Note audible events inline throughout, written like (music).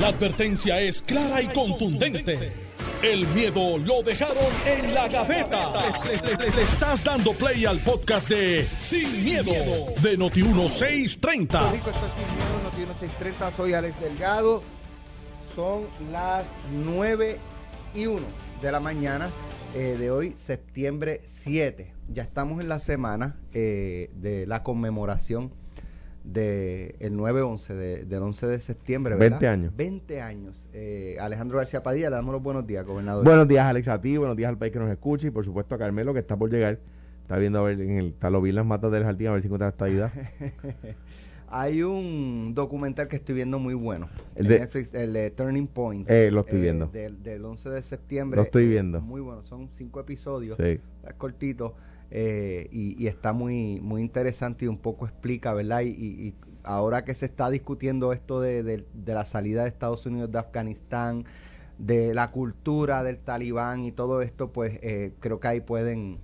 La advertencia es clara y contundente. El miedo lo dejaron en la gaveta. Le, estás dando play al podcast de Sin, miedo, de Noti1630. Rico, esto es Sin Miedo, Noti 1630. Soy Alex Delgado. Son las 9 y 1 de la mañana eh, de hoy, septiembre 7. Ya estamos en la semana eh, de la conmemoración del de 9-11, de, del 11 de septiembre, ¿verdad? 20 años. 20 años. Eh, Alejandro García Padilla, le damos los buenos días, gobernador. Buenos días, Alex, a ti, buenos días al país que nos escucha y por supuesto a Carmelo que está por llegar. Está viendo a ver en el Talovil las matas del jardín a ver si encuentra esta idea. (laughs) Hay un documental que estoy viendo muy bueno. El de- Netflix, el de Turning Point. Eh, lo estoy viendo. Del, del 11 de septiembre. Lo estoy Eh, viendo. Muy bueno. Son cinco episodios. Sí. Es cortito. Eh, y, y está muy, muy interesante y un poco explica, ¿verdad? Y, y- ahora que se está discutiendo esto de, de- de la salida de Estados Unidos de Afganistán, de la cultura del talibán y todo esto, pues eh, creo que ahí pueden,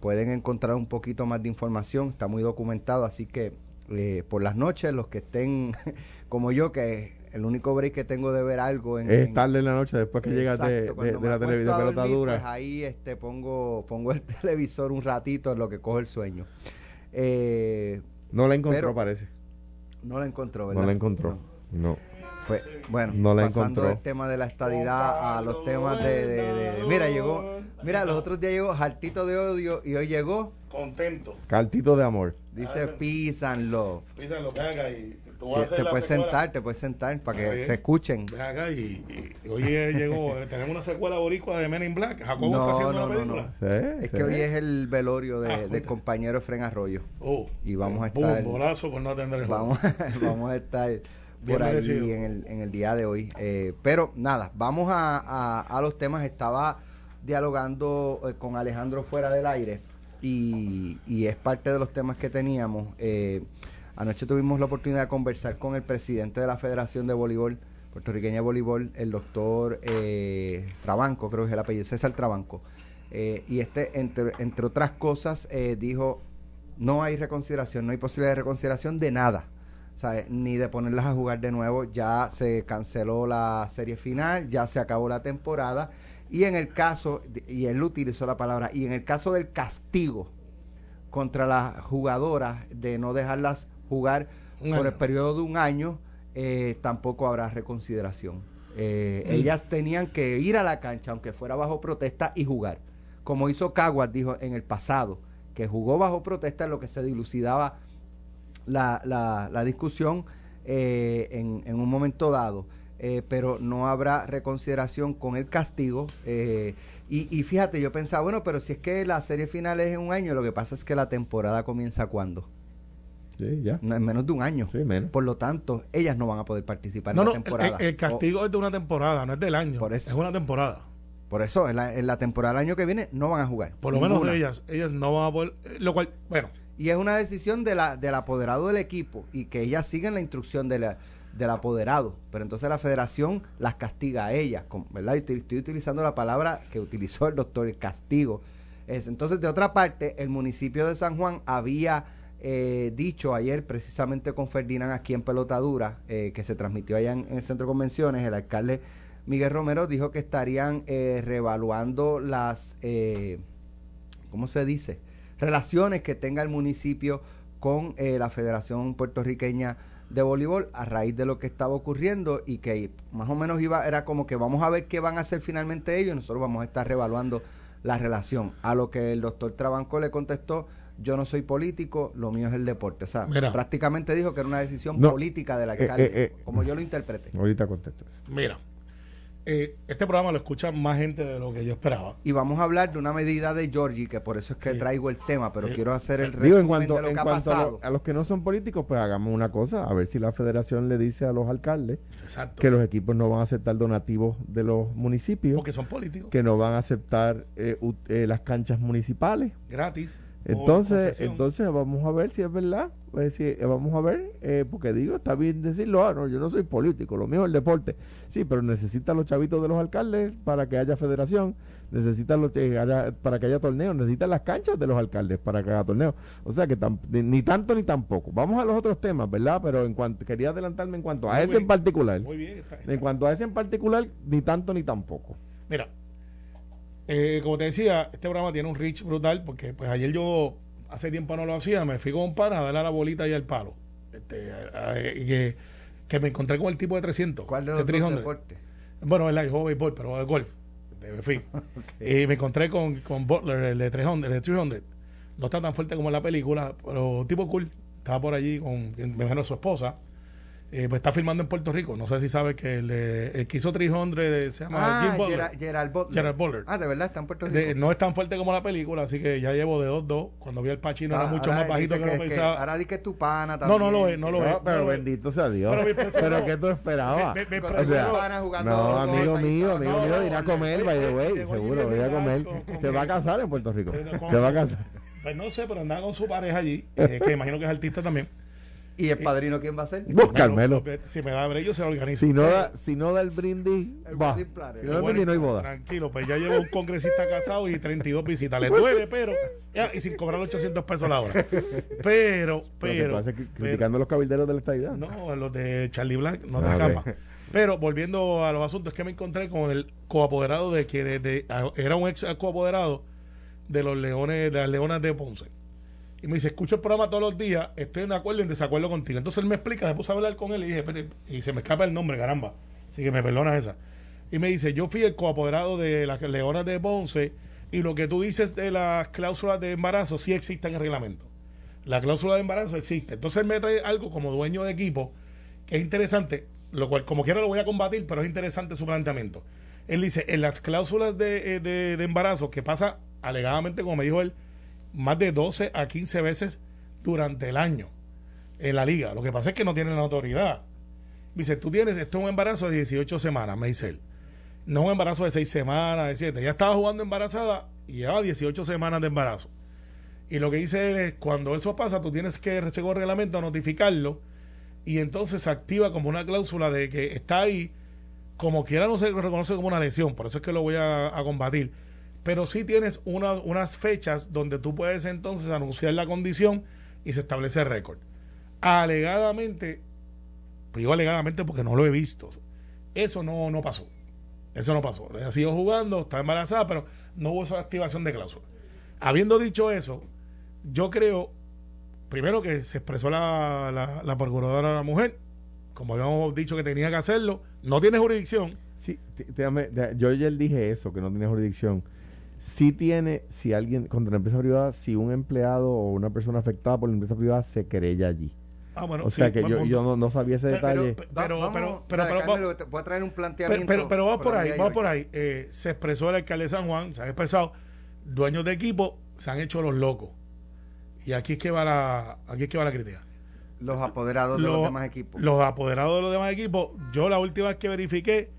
pueden encontrar un poquito más de información. Está muy documentado, así que eh, por las noches, los que estén (laughs) como yo, que el único break que tengo de ver algo en, Es en- tarde en la noche después que llegas de, la televisión pelota dura. Pues ahí este, pongo, pongo el (laughs) televisor un ratito en lo que coge el sueño. Eh, no la encontró, pero- parece. no la encontró, ¿verdad? No la encontró. No. No. Pues, bueno, No la pasando encontró. del tema de la estadidad a los temas de, de- de- de- Mira, llegó... Mira, los otros días llegó Jartito de Odio y hoy llegó, contento. Cartito de amor. dice Peace and Love. Y Sí, a te puedes secuela. sentar, te puedes sentar para que Está se escuchen. Ven acá y, y hoy eh, llegó, eh, tenemos una secuela boricua de Men in Black. Jacobo está No, haciendo no, una no, película. no. Sí, Es sí. que hoy es el velorio de- Ah, del compañero Efren Arroyo. Oh, Y vamos a boom, estar- bolazo por no atender el juego. Vamos, (laughs) vamos a estar Bien por ahí merecido. en el, en el día de hoy. Eh, pero nada, vamos a, a- a los temas. Estaba dialogando eh, con Alejandro fuera del aire y, y es parte de los temas que teníamos. Eh, anoche tuvimos la oportunidad de conversar con el presidente de la Federación de Voleibol, puertorriqueña de voleibol, el doctor eh, Trabanco, creo que es el apellido, César Trabanco. Eh, y este, entre, entre otras cosas, eh, dijo, no hay reconsideración, no hay posibilidad de reconsideración de nada. ¿sabes? Ni de ponerlas a jugar de nuevo. Ya se canceló la serie final, ya se acabó la temporada. Y en el caso, y él utilizó la palabra, y en el caso del castigo contra las jugadoras de no dejarlas jugar Un por año. el periodo de un año, eh, tampoco habrá reconsideración. Eh. Ellas tenían que ir a la cancha, aunque fuera bajo protesta, y jugar. Como hizo Caguas, dijo en el pasado, que jugó bajo protesta en lo que se dilucidaba la, la, la discusión eh, en, en un momento dado. Pero no habrá reconsideración con el castigo. y, y fíjate, yo pensaba, bueno, pero si es que la serie final es en un año, lo que pasa es que la temporada comienza cuando? Sí, ya. En menos de un año. Sí, menos. Por lo tanto, ellas no van a poder participar No, en no, la el, temporada. el castigo es de una temporada, no es del año. Por eso. Es una temporada. Por eso, en la, en la temporada del año que viene no van a jugar. Por lo menos Ninguna. de ellas, ellas no van a poder. eh, Lo cual, bueno, Y es una decisión de la, del apoderado del equipo y que ellas siguen la instrucción de la- del apoderado. Pero entonces la federación las castiga a ellas, con- ¿verdad? Y estoy, estoy utilizando la palabra que utilizó el doctor, el castigo. Es, entonces, de otra parte, el municipio de San Juan había eh, dicho ayer, precisamente con Ferdinand aquí en Pelotadura, eh, que se transmitió allá en, el centro de convenciones, el alcalde Miguel Romero dijo que estarían eh, reevaluando las, eh, ¿cómo se dice? Relaciones que tenga el municipio con eh, la Federación Puertorriqueña de Voleibol a raíz de lo que estaba ocurriendo y que más o menos iba, era como que vamos a ver qué van a hacer finalmente ellos y nosotros vamos a estar reevaluando la relación. A lo que el doctor Trabanco le contestó, yo no soy político, lo mío es el deporte. O sea, Mira. prácticamente dijo que era una decisión No, política del eh, alcalde, eh, eh. como yo lo interpreté. Ahorita contesto. mira. eh, este programa lo escucha más gente de lo que yo esperaba. Y vamos a hablar de una medida de Georgie, que por eso es que Sí. traigo el tema, pero Sí. quiero hacer el Digo, resumen en cuanto, de lo en que ha cuanto a, pasado. lo- a los que no son políticos, pues hagamos una cosa, a ver si la federación le dice a los alcaldes Exacto. que los equipos no van a aceptar donativos de los municipios, Porque son políticos. que no van a aceptar eh, eh, las canchas municipales, Gratis. Entonces, entonces vamos a ver si es verdad. pues, si- eh, vamos a ver, eh, porque digo, está bien decirlo, ah, no, yo no soy político, lo mío es el deporte. Sí, pero necesitan los chavitos de los alcaldes para que haya federación, necesitan los, que haya- para que haya torneos, necesitan las canchas de los alcaldes para que haya torneos. O sea que tam- ni, ni tanto ni tampoco. Vamos a los otros temas, ¿verdad? Pero en cuanto quería adelantarme en cuanto a Muy ese bien. en particular. Muy bien. está- está- En cuanto a ese en particular, ni tanto ni tampoco. Mira, eh, como te decía, este programa tiene un reach brutal porque pues ayer yo hace tiempo no lo hacía, me fui con un pana a darle a la bolita y al palo. Este, a- a- y que, que me encontré con el tipo de 300. ¿Cuál de de los dos 300. deportes? Bueno, él jugó béisbol, pero de golf. De fin. (laughs) Y me encontré con, con Butler, el de 300, el de 300. No está tan fuerte como en la película, pero tipo cool. Estaba por allí con, me su esposa. Eh, pues está filmando en Puerto Rico. No sé si sabes que el, el que hizo 300 se llama Ah, Jim Butler. Gerard, Gerard Butler. Gerard Butler. Ah, de verdad, está en Puerto Rico. De- no es tan fuerte como la película, así que ya llevo de 2-2. Cuando vi al Pachino Ah, era mucho ahora más bajito que, lo que- pensaba. ahora di que es tu pana No, también. no lo es, no lo es. Pero bendito sea Dios. pero me impresionó. Pero ¿qué tú esperabas? Me- me- me O sea, pana jugando no, amigo mío, amigo No, mío, no, irá a comer, by the way, seguro, irá a comer. Se va a casar en Puerto Rico. Eh, Se va a casar. Pues no sé, pero andaba con su pareja allí, eh, que imagino que es artista también. ¿Y el padrino quién va a ser? Vos, Carmelo. Si me da brillo, se lo organizo. Si no da, si no da el brindis, El va. wedding planner. Si no da el brindis, no hay boda. Tranquilo, pues ya llevo un congresista casado y 32 visitas. Le duele, pero. ya, y sin cobrar 800 pesos la hora. Pero, Lo que pero. pasa es que pero- criticando a los cabilderos de la estadidad. No, los de Charlie Black, no de cama. ok. Pero volviendo a los asuntos, es que me encontré con el coapoderado de que de- era un ex coapoderado de los leones, de las leonas de Ponce. Y me dice, escucho el programa todos los días, estoy de acuerdo y en desacuerdo contigo. Entonces él me explica, me puse a hablar con él y dije, "Pero- y se me escapa el nombre, caramba. Así que me perdonas esa. Y me dice, yo fui el coapoderado de las leonas de Ponce y lo que tú dices de las cláusulas de embarazo sí existe en el reglamento. La cláusula de embarazo existe. Entonces él me trae algo como dueño de equipo que es interesante, lo cual como quiera lo voy a combatir, pero es interesante su planteamiento. Él dice, en las cláusulas de, eh, de- de embarazo, que pasa alegadamente, como me dijo él, más de 12 a 15 veces durante el año en la liga. Lo que pasa es que no tienen la autoridad. Dice, tú tienes, esto es un embarazo de 18 semanas, me dice él. No un embarazo de 6 semanas, de 7. Ya estaba jugando embarazada y llevaba 18 semanas de embarazo. Y lo que dice él es, cuando eso pasa, tú tienes que, según el reglamento, notificarlo y entonces se activa como una cláusula de que está ahí, como quiera no se reconoce como una lesión, por eso es que lo voy a, a combatir. Pero sí tienes una- unas fechas donde tú puedes entonces anunciar la condición y se establece récord. Alegadamente, pues digo alegadamente porque no lo he visto, eso no, no pasó. Eso no pasó. Ha sido jugando, está embarazada, pero no hubo esa activación de cláusula. Habiendo dicho eso, yo creo, primero que se expresó la, la, la procuradora de la mujer, como habíamos dicho que tenía que hacerlo, no tiene jurisdicción. Sí, yo ayer dije eso, que no tiene jurisdicción. Sí tiene, si alguien, contra la empresa privada, si un empleado o una persona afectada por la empresa privada se querella allí. Ah, bueno, o sea sí, que yo, yo no, no sabía ese Pero- detalle. pero- pero, vamos, pero, pero, Carmelo, voy a traer un planteamiento. pero, pero vamos por ahí, vamos por ahí. Eh, se expresó el alcalde de San Juan, se ha expresado, dueños de equipo se han hecho los locos. Y aquí es que va la, aquí es que va la crítica. Los apoderados de Los- demás equipos. Los apoderados de los demás equipos, yo la última vez que verifiqué,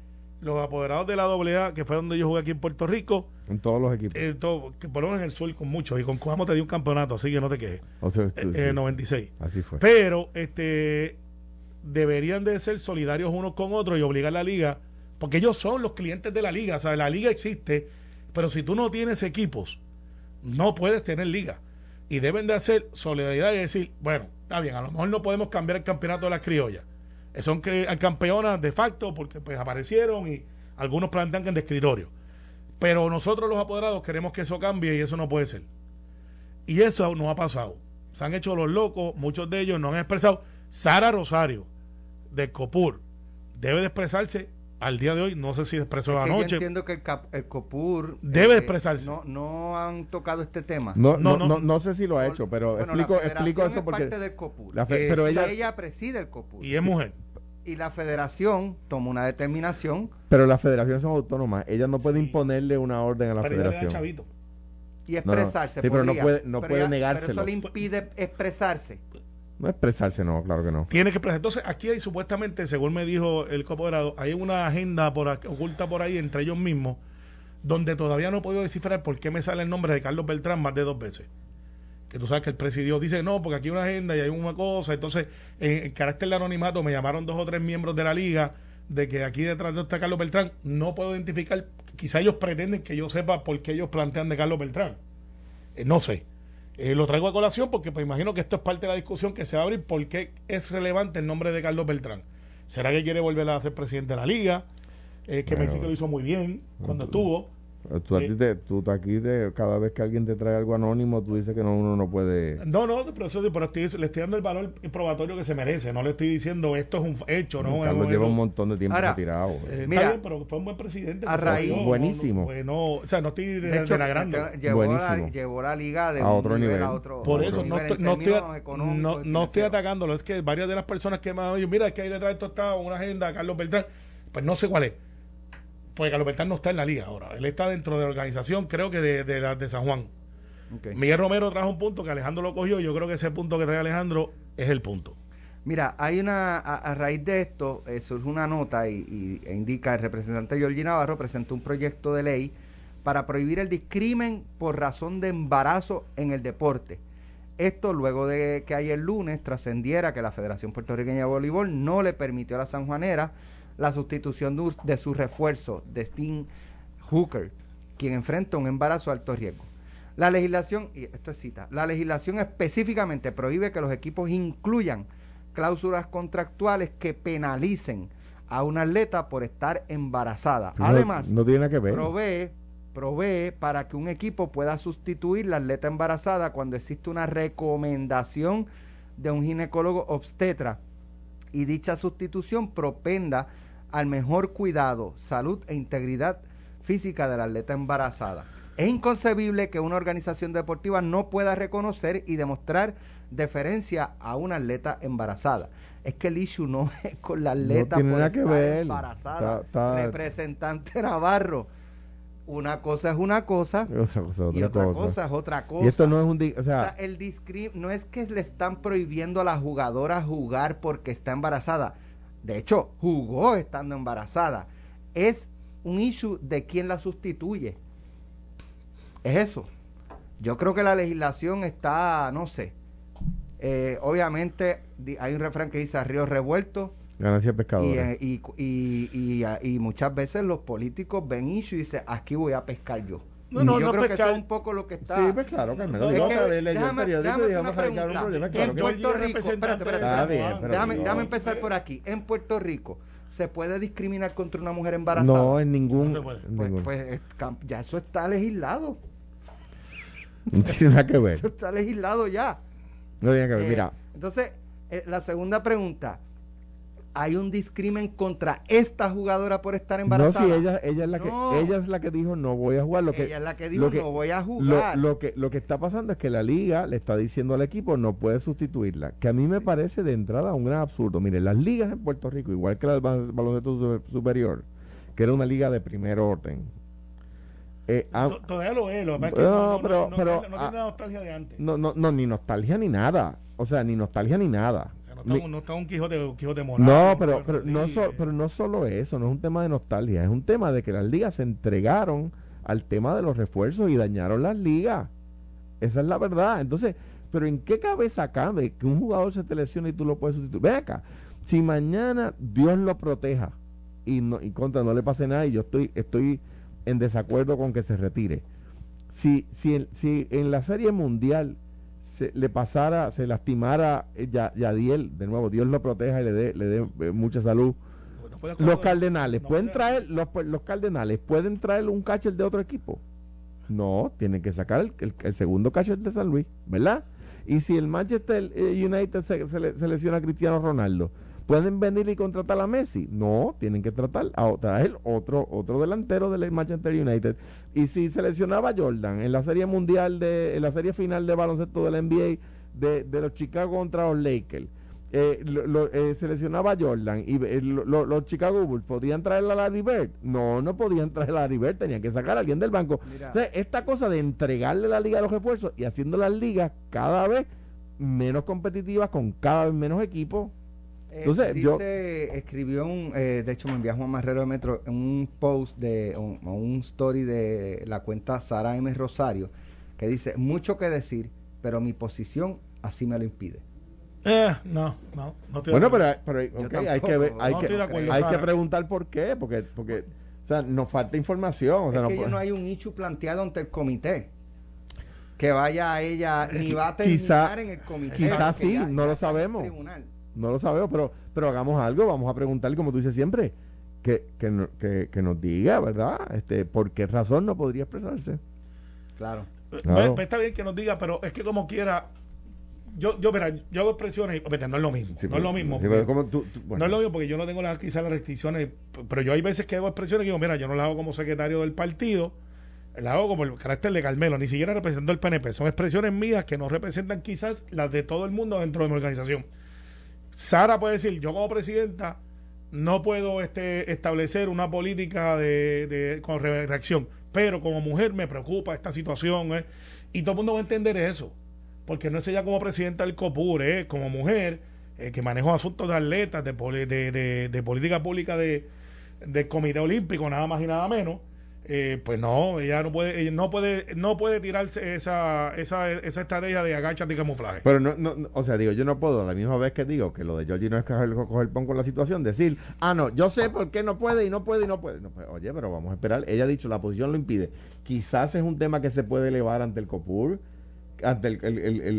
los apoderados de la AA, que fue donde yo jugué aquí en Puerto Rico, en todos los equipos. eh, todo, que por lo menos en el sur con muchos, y con Cuamo te dio un campeonato, así que no te quejes. o sea, Eh, tú- eh, sí, 96. así fue. Pero este deberían de ser solidarios unos con otros y obligar a la liga, porque ellos son los clientes de la liga, o sea, la liga existe, pero si tú no tienes equipos, no puedes tener liga. Y deben de hacer solidaridad y decir, bueno, está bien, a lo mejor no podemos cambiar el campeonato de las criollas. Eh, Son cre- campeonas de facto porque pues aparecieron y algunos plantean que en de escritorio. Pero nosotros los apoderados queremos que eso cambie y eso no puede ser. Y eso no ha pasado. Se han hecho los locos, muchos de ellos no han expresado. Sara Rosario, de Copur, debe de expresarse al día de hoy. No sé si expresó Es que yo anoche. entiendo que el, cap- el COPUR... Debe expresarse. No, no han tocado este tema. No, No, no, no. no, no sé si lo ha hecho, pero Bueno, explico, la federación explico eso es porque. parte del COPUR. la fe- Eh, pero ella, ella, preside el COPUR. Y es mujer. Y la federación toma una determinación pero las federaciones son autónomas. Ella no puede Sí. imponerle una orden a la Pero ella le da federación. chavito. y no. expresarse. Sí, pero no puede- no puede ya- negárselo. Pero eso le impide expresarse. No expresarse, no, claro que no. Tiene que expresar. Entonces, aquí hay supuestamente, según me dijo el copoderado, hay una agenda por oculta por ahí entre ellos mismos, donde todavía no he podido descifrar por qué me sale el nombre de Carlos Beltrán más de dos veces. que tú sabes que el presidio dice no, porque aquí hay una agenda y hay una cosa. Entonces, en, en carácter de anonimato, me llamaron dos o tres miembros de la liga de que aquí detrás de está Carlos Beltrán. No puedo identificar, quizá ellos pretenden que yo sepa por qué ellos plantean de Carlos Beltrán. Eh, no sé. Eh, lo traigo a colación porque pues, imagino que esto es parte de la discusión que se va a abrir. ¿Por qué es relevante el nombre de Carlos Beltrán? ¿Será que quiere volver a ser presidente de la liga? Eh, que Bueno, México lo hizo muy bien cuando estuvo. Tú, a ti te- tú aquí, te- cada vez que alguien te trae algo anónimo, tú dices que no, uno no puede... No, no, pero, eso, pero estoy- le estoy dando el valor probatorio que se merece. No le estoy diciendo esto es un hecho, ¿no? Carlos lleva un montón de tiempo Ahora, retirado. Eh, Mira, está bien, pero fue un buen presidente. a raíz- Buenísimo. no, pues, no, o sea, no estoy de, De hecho, te- llevó, la, llevó la liga de A otro nivel. a otro, Por eso otro no nivel estoy, no, estoy, no, no estoy atacándolo. Es que varias de las personas que me han dicho, mira, es que ahí detrás de esto está una agenda, Carlos Beltrán. Pues no sé cuál es. Porque Carlos Beltrán no está en la liga ahora. Él está dentro de la organización, creo que de, de la de San Juan. Miguel Romero trajo un punto que Alejandro lo cogió. y Yo creo que ese punto que trae Alejandro es el punto. Mira, hay una, a, a raíz de esto, eh, surge una nota y, y- e indica el representante Georgie Navarro presentó un proyecto de ley para prohibir el discrimen por razón de embarazo en el deporte. Esto luego de que ayer lunes trascendiera que la Federación Puertorriqueña de Voleibol no le permitió a la sanjuanera la sustitución de, su refuerzo, de Steen Hooker, quien enfrenta un embarazo de alto riesgo. La legislación, y esto es cita, la legislación específicamente prohíbe que los equipos incluyan cláusulas contractuales que penalicen a una atleta por estar embarazada. No- Además, no, tiene que ver. provee, provee para que un equipo pueda sustituir la atleta embarazada cuando existe una recomendación de un ginecólogo obstetra y dicha sustitución propenda al mejor cuidado, salud e integridad física de la atleta embarazada. Es inconcebible que una organización deportiva no pueda reconocer y demostrar deferencia a una atleta embarazada. Es que el issue no (laughs) es con la atleta tiene por nada que ver. embarazada. Representante Navarro, una cosa es una cosa Otra cosa, y otra cosa. cosa es otra cosa. Y esto no es un... di- O O sea, el discrim no es que le están prohibiendo a la jugadora jugar porque está embarazada. De hecho, jugó estando embarazada. Es un issue de quién la sustituye. Es eso. Yo creo que la legislación está, no sé. Eh, obviamente hay un refrán que dice a río revuelto ganancia y, pescadora. eh, y, y, y, ah, y muchas veces los políticos ven issue y dicen aquí voy a pescar yo. No, no, yo no creo que pescar. eso es un poco lo que está... Sí, pues claro, Carmelo. Es que- el déjame- periódico déjame y hacer vamos una a un problema. En Claro Puerto Rico, espérate, espérate, bien, pero déjame, empezar por aquí. En Puerto Rico, ¿se puede discriminar contra una mujer embarazada? No, en ningún... No se puede. en pues, ningún- pues, ya eso está legislado. (laughs) no tiene nada que Eso ver. está legislado ya. No tiene que ver. Eh, Mira, Entonces, eh, la segunda pregunta. ¿Hay un discrimen contra esta jugadora por estar no, embarazada? si ella, ella, es la que, No. ella es la que dijo no voy a jugar. Lo que, Ella es la que dijo, lo que- no voy a jugar. lo que, lo que está pasando es que la liga le está diciendo al equipo no puede sustituirla, que a mí me parece de entrada un gran absurdo. Mire, las ligas en Puerto Rico, igual que la del ba- baloncesto su- superior, que era una liga de primer orden, eh, Todavía lo es, lo que pasa es que No, no, no, pero- no, pero, no, no ah, tiene la nostalgia de antes. no, no, no, ni nostalgia ni nada. O sea, ni nostalgia ni nada. No, está, un- no está un Quijote, Quijote. No, pero, pero, no so- pero no solo eso, no es un tema de nostalgia, es un tema de que las ligas se entregaron al tema de los refuerzos y dañaron las ligas. Esa es la verdad. Entonces, pero ¿en qué cabeza cabe que un jugador se te lesione y tú lo puedes sustituir? Ven acá, si mañana Dios lo proteja y, no, y contra no le pase nada y yo estoy, estoy en desacuerdo con que se retire. Si, si, en, si en la serie mundial se le pasara, se lastimara eh, Ya- Yadiel, de nuevo, Dios lo proteja y le dé, le dé eh, mucha salud. Los Cardenales, no ¿pueden puede- traer, los, los Cardenales, ¿pueden traer un catcher de otro equipo? No, tienen que sacar el, el- el segundo catcher de San Luis, ¿verdad? Y si el Manchester eh, United se, se le- selecciona a Cristiano Ronaldo, ¿pueden venir y contratar a Messi? No, tienen que tratar a traer otro, otro delantero del Manchester United. Y si seleccionaba a Jordan en la serie mundial, de, en la serie final de baloncesto de la NBA de, de los Chicago contra los Lakers, eh, lo- lo- eh, seleccionaba a Jordan y eh, lo- lo- los Chicago Bulls podían traer a Larry Bird. No, no podían (laughs) traer a Larry Bird, tenían que sacar a alguien del banco. Mira. Esta cosa de entregarle la liga a los refuerzos y haciendo las ligas cada vez menos competitivas con cada vez menos equipos. Eh, Entonces, dice, yo- escribió un, eh, de hecho me envió Juan Marrero de Metro un post de un, un story de la cuenta Sara M Rosario que dice mucho que decir, pero mi posición así me lo impide. Eh, no, no, no estoy de Bueno, acuerdo. pero, hay que ver- hay no que, estoy de acuerdo, hay que preguntar por qué, porque, porque o sea, nos falta información. O sea, es no que ya no hay un issue planteado ante el comité. Que vaya a ella, ni va a terminar Quizá- en el comité. quizá porque sí, ya- no ya lo está en el sabemos. No lo sabemos, pero, pero hagamos algo, vamos a preguntarle, como tú dices siempre, que, que, no- que, que nos diga, ¿verdad? Este, ¿Por qué razón no podría expresarse? Claro. Pues, Claro. pues está bien que nos diga, pero es que como quiera, yo, yo, mira, yo hago expresiones, y, no es lo mismo, Sí, no es lo pero- mismo. sí, porque- pero como tú- tú- bueno. No es lo mismo porque yo no tengo las, quizás las restricciones, pero yo hay veces que hago expresiones que digo, mira, yo no las hago como secretario del partido, las hago como el carácter de Carmelo, ni siquiera representando el PNP. Son expresiones mías que no representan quizás las de todo el mundo dentro de mi organización. Sara puede decir, yo como presidenta no puedo este, establecer una política de, de- con re- reacción, pero como mujer me preocupa esta situación eh, y todo el mundo va a entender eso, porque no es ella como presidenta del COPUR, eh, como mujer eh, que manejó asuntos de atletas, de, de, de- política pública de, del Comité Olímpico, nada más y nada menos. Eh, pues no, ella no puede, ella no puede, no puede tirarse esa, esa, esa estrategia de agachate y camuflaje. Pero no, no, o sea, digo, yo no puedo, a la misma vez que digo que lo de Georgie no es coger, coger pon con la situación, decir, ah, no, yo sé por qué no puede y no puede y no puede. No, pues, oye, pero vamos a esperar. Ella ha dicho, la posición lo impide. Quizás es un tema que se puede elevar ante el COPUR, ante el, el-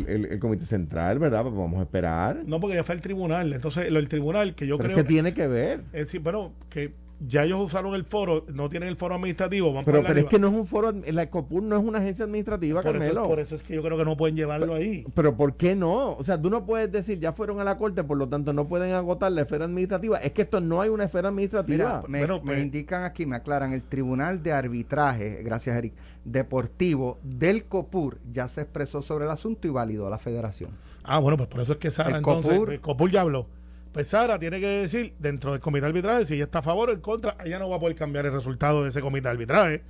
el- el- Comité Central, ¿verdad? Pues vamos a esperar. No, porque ya fue el tribunal. Entonces, lo, el tribunal que yo pero es creo que tiene que ver. es decir, bueno, que ya ellos usaron el foro, no tienen el foro administrativo, van Pero, pero es que no es un foro, la COPUR no es una agencia administrativa, por eso, por eso es que yo creo que no pueden llevarlo ahí. Pero ¿por qué no? O sea, tú no puedes decir, ya fueron a la corte, por lo tanto no pueden agotar la esfera administrativa. Es que esto no hay una esfera administrativa. Mira, me, Bueno, me pues- indican aquí, me aclaran, el Tribunal de Arbitraje, gracias Eric, Deportivo del COPUR ya se expresó sobre el asunto y validó la federación. Ah, bueno, pues por eso es que Sara, El entonces, Copur- el Copur ya habló. Pues Sara tiene que decir, dentro del comité de arbitraje, si ella está a favor o en contra, ella no va a poder cambiar el resultado de ese comité de arbitraje.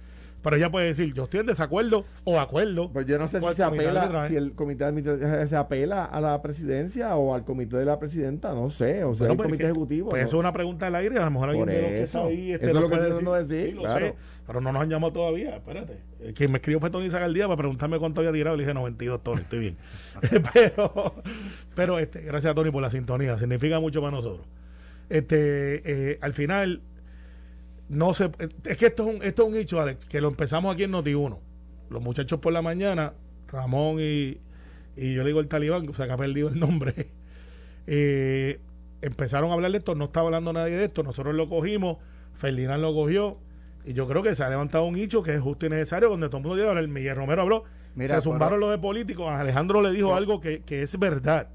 Pero ella puede decir, yo estoy en desacuerdo o acuerdo. Pues yo no sé si se apela, si el comité de administración se apela a la presidencia o al comité de la presidenta, no sé, o sea, Bueno, el pues comité es que- ejecutivo. Pues ¿no? eso es una pregunta al aire, a lo mejor alguien de los que está ahí este, Eso es lo que puede estoy tratando de decir, Sí, lo claro. sé, pero no nos han llamado todavía, espérate. Quien me escribió fue Tony Zagaldía para preguntarme cuánto había tirado, le dije 92, Tony, estoy bien. (laughs) pero, pero este, gracias a Tony por la sintonía, significa mucho para nosotros. Este, eh, al final, no se, es que esto es un, esto es un hecho, Alex, que lo empezamos aquí en Noti1. Los muchachos por la mañana, Ramón y, y yo le digo el talibán, o sea que ha perdido el nombre, (laughs) eh, empezaron a hablar de esto, no estaba hablando nadie de esto, nosotros lo cogimos, Ferdinand lo cogió, y yo creo que se ha levantado un hecho que es justo y necesario, donde todo el mundo llega, ahora el Miguel Romero habló, Mira, se zumbaron los de políticos, Alejandro le dijo algo que, que es verdad.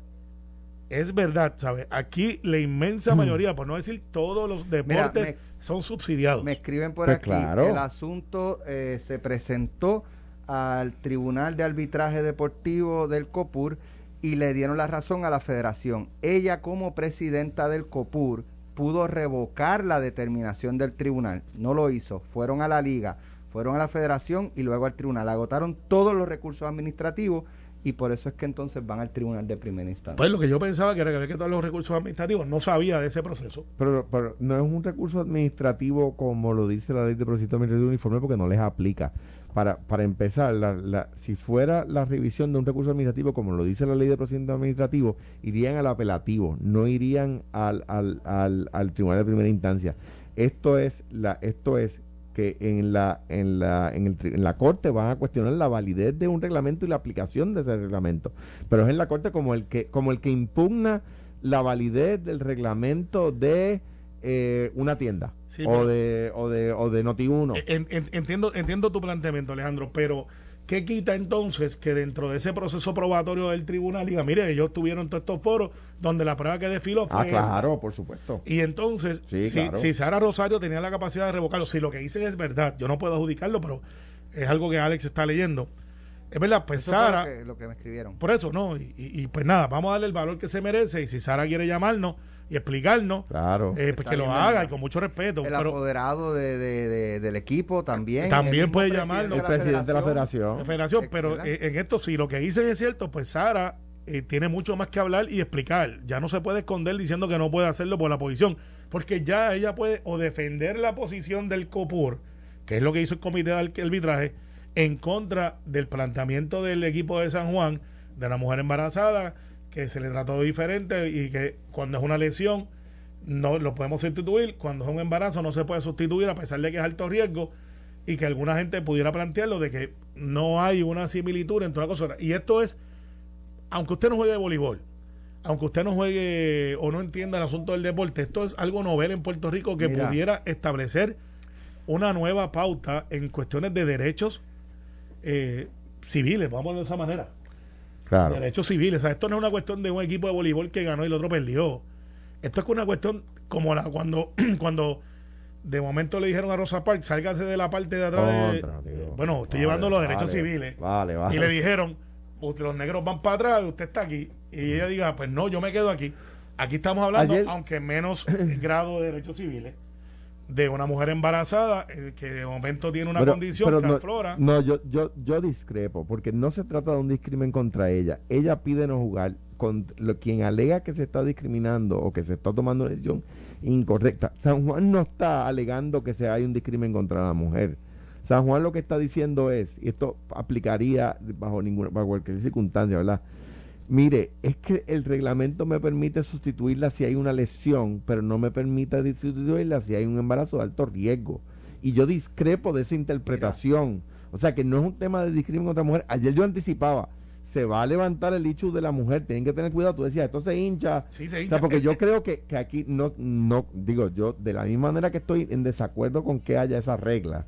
Es verdad, ¿sabes? Aquí la inmensa mayoría, por no decir todos los deportes, son subsidiados. Me escriben por Pues aquí, claro. el asunto eh, se presentó al Tribunal de Arbitraje Deportivo del COPUR y le dieron la razón a la federación. Ella como presidenta del COPUR pudo revocar la determinación del tribunal. No lo hizo. Fueron a la liga, fueron a la federación y luego al tribunal. Agotaron todos los recursos administrativos y por eso es que entonces van al tribunal de primera instancia. Pues lo que yo pensaba que era que había que todos los recursos administrativos, no sabía de ese proceso. Pero, pero no es un recurso administrativo como lo dice la ley de procedimiento administrativo uniforme porque no les aplica. Para, para empezar, la, la- si fuera la revisión de un recurso administrativo como lo dice la ley de procedimiento administrativo, irían al apelativo, no irían al, al, al, al tribunal de primera instancia. Esto es la, esto es que en la, en la, en, el, en la corte van a cuestionar la validez de un reglamento y la aplicación de ese reglamento. Pero es en la corte como el que, como el que impugna la validez del reglamento de eh, una tienda Sí, o, de, o de o de Noti1. Eh, En- en- entiendo, entiendo tu planteamiento, Alejandro, pero ¿qué quita entonces que dentro de ese proceso probatorio del tribunal diga, mire, ellos tuvieron todos estos foros donde la prueba que desfiló fue... ah, claro, por supuesto. Y entonces, Sí, si, claro. si Sara Rosario tenía la capacidad de revocarlo, si lo que dicen es verdad, yo no puedo adjudicarlo, pero es algo que Alex está leyendo. Es verdad, pues Eso Sara, lo que, lo que me escribieron. por eso, ¿no? Y, y- y pues nada, vamos a darle el valor que se merece y si Sara quiere llamarnos y explicarnos, Claro. eh, pues que lo haga y con mucho respeto. El pero apoderado de, de- de- del equipo también. También puede llamarlo. el presidente de la federación. la federación, pero eh, en esto sí, lo que dicen es cierto, pues Sara eh, tiene mucho más que hablar y explicar. Ya no se puede esconder diciendo que no puede hacerlo por la posición, porque ya ella puede o defender la posición del COPUR, que es lo que hizo el comité de arbitraje, en contra del planteamiento del equipo de San Juan de una mujer embarazada que se le trató diferente y que cuando es una lesión no lo podemos sustituir, cuando es un embarazo no se puede sustituir a pesar de que es alto riesgo y que alguna gente pudiera plantearlo de que no hay una similitud entre una cosa y otra. Y esto es, aunque usted no juegue voleibol, aunque usted no juegue o no entienda el asunto del deporte, esto es algo novel en Puerto Rico que Mira. pudiera establecer una nueva pauta en cuestiones de derechos eh, civiles, vamos a de esa manera. Claro. Derechos civiles. O sea, esto no es una cuestión de un equipo de voleibol que ganó y el otro perdió. Esto es una cuestión como la cuando, (clears throat) cuando de momento le dijeron a Rosa Parks, sálgase de la parte de atrás. de- bueno, estoy Vale, llevando los derechos vale, civiles. Vale. Y le dijeron, "Usted- los negros van para atrás usted está aquí. Y ella diga, pues no, yo me quedo aquí. Aquí estamos hablando, Ayer- aunque en menos (clears throat) grado de derechos civiles, de una mujer embarazada eh, que de momento tiene una Pero- condición pero que no, aflora. No, yo, yo, yo discrepo, porque no se trata de un discrimen contra ella. Ella pide no jugar con lo, quien alega que se está discriminando o que se está tomando una decisión incorrecta. San Juan no está alegando que se hay un discrimen contra la mujer. San Juan lo que está diciendo es, y esto aplicaría bajo ninguna, bajo cualquier circunstancia, ¿verdad? Mire, es que el reglamento me permite sustituirla si hay una lesión, pero no me permite sustituirla si hay un embarazo de alto riesgo. Y yo discrepo de esa interpretación. O sea, que no es un tema de discriminación contra la mujer. Ayer yo anticipaba, se va a levantar el hecho de la mujer, tienen que tener cuidado. Tú decías, esto se hincha. Sí, se O hincha. sea, porque yo creo que, que aquí no, no, digo, yo de la misma manera que estoy en desacuerdo con que haya esa regla,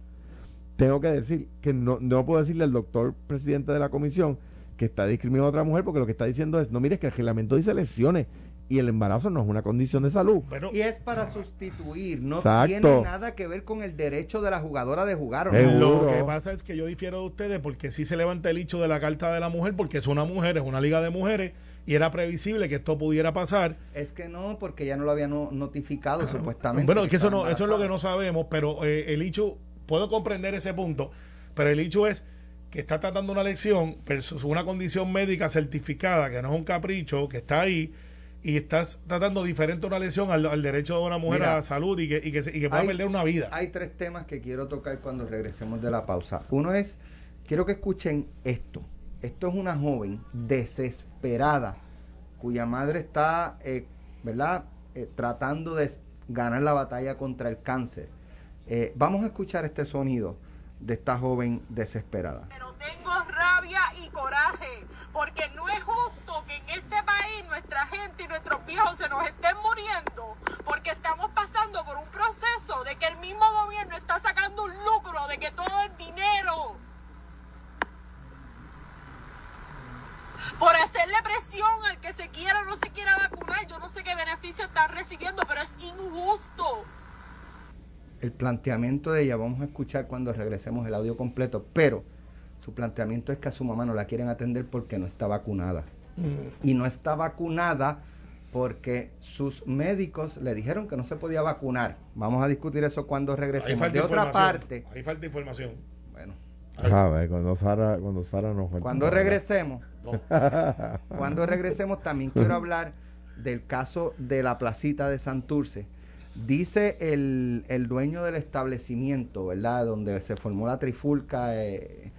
tengo que decir que no, no puedo decirle al doctor presidente de la comisión que está discriminando a otra mujer porque lo que está diciendo es, no mires que el reglamento dice lesiones y el embarazo no es una condición de salud. bueno, Y es para sustituir, no Exacto. tiene nada que ver con el derecho de la jugadora de jugar o no. Lo que pasa es que yo difiero de ustedes porque sí se levanta el hecho de la carta de la mujer porque es una mujer, es una liga de mujeres y era previsible que esto pudiera pasar. Es que no, porque ya no lo había no- notificado supuestamente. Bueno, es que eso no, eso es lo que no sabemos, pero eh, el hecho, puedo comprender ese punto, pero el hecho es que está tratando una lección versus una condición médica certificada, que no es un capricho, que está ahí, y estás tratando diferente una lesión al, al derecho de una mujer Mira, a la salud y que, y que, y que pueda hay- perder una vida. Hay tres temas que quiero tocar cuando regresemos de la pausa. Uno es, quiero que escuchen esto. Esto es una joven desesperada cuya madre está, eh, ¿verdad?, Eh, tratando de ganar la batalla contra el cáncer. Eh, vamos a escuchar este sonido de esta joven desesperada. Pero tengo rabia y coraje, porque no es justo que en este país nuestra gente y nuestros viejos se nos estén muriendo, porque estamos pasando por un proceso de que el mismo gobierno está sacando un lucro, de que todo es dinero. Por hacerle presión al que se quiera o no se quiera vacunar, yo no sé qué beneficio están recibiendo, pero es injusto. El planteamiento de ella, vamos a escuchar cuando regresemos el audio completo, pero su planteamiento es que a su mamá no la quieren atender porque no está vacunada. Y no está vacunada porque sus médicos le dijeron que no se podía vacunar. Vamos a discutir eso cuando regresemos. falta De otra información. parte, Ahí falta información. bueno, A ver, cuando Sara, cuando Sara nos falta- cuando regresemos, No. Cuando regresemos también quiero hablar del caso de la placita de Santurce. Dice el, el dueño del establecimiento, ¿verdad? Donde se formó la trifulca eh,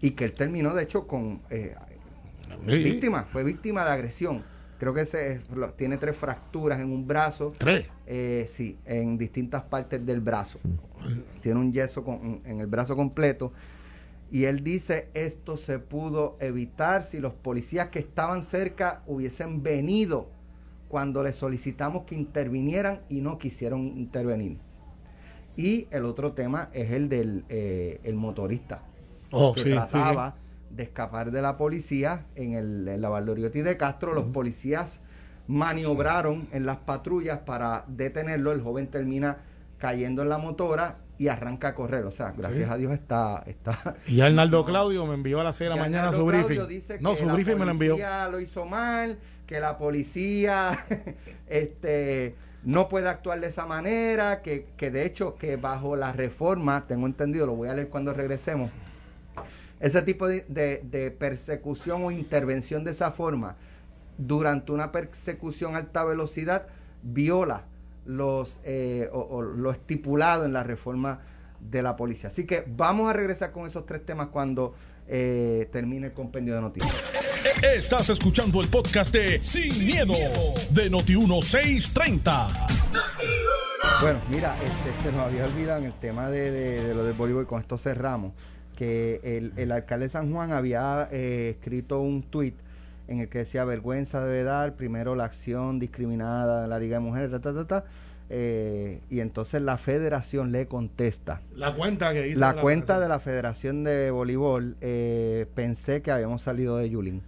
y que él terminó, de hecho, con eh, víctima, fue víctima de agresión. Creo que se, tiene tres fracturas en un brazo, Tres. eh, sí, en distintas partes del brazo. Tiene un yeso con- en el brazo completo. Y él dice, esto se pudo evitar si los policías que estaban cerca hubiesen venido cuando les solicitamos que intervinieran y no quisieron intervenir. Y el otro tema es el del eh, el motorista Oh, que sí, sí, trataba de escapar de la policía en, el, en la Valdoriotti de Castro. Los policías maniobraron en las patrullas para detenerlo. El joven termina cayendo en la motora y arranca a correr. O sea, gracias Sí. a Dios está... está Y Arnaldo Claudio me envió a las 6 de la mañana Arnaldo su briefing. dice No, que su briefing me lo envió. lo hizo mal, que la policía (laughs) este, no puede actuar de esa manera, que, que de hecho que bajo la reforma, tengo entendido, lo voy a leer cuando regresemos, ese tipo de, de- persecución o intervención de esa forma durante una persecución a alta velocidad viola los eh, lo estipulado en la reforma de la policía. Así que vamos a regresar con esos tres temas cuando eh, termine el compendio de noticias. Estás escuchando el podcast de Sin, miedo, de Noti1630. Bueno, mira, este, se nos había olvidado en el tema de, lo del voleibol, con esto cerramos, que el, el alcalde de San Juan había eh, escrito un tuit en el que decía vergüenza debe dar primero la acción discriminada de la Liga de Mujeres, ta, ta, ta, ta, eh, y entonces la federación le contesta. La cuenta que hizo. La cuenta de la Federación de Voleibol, eh, pensé que habíamos salido de Yulín.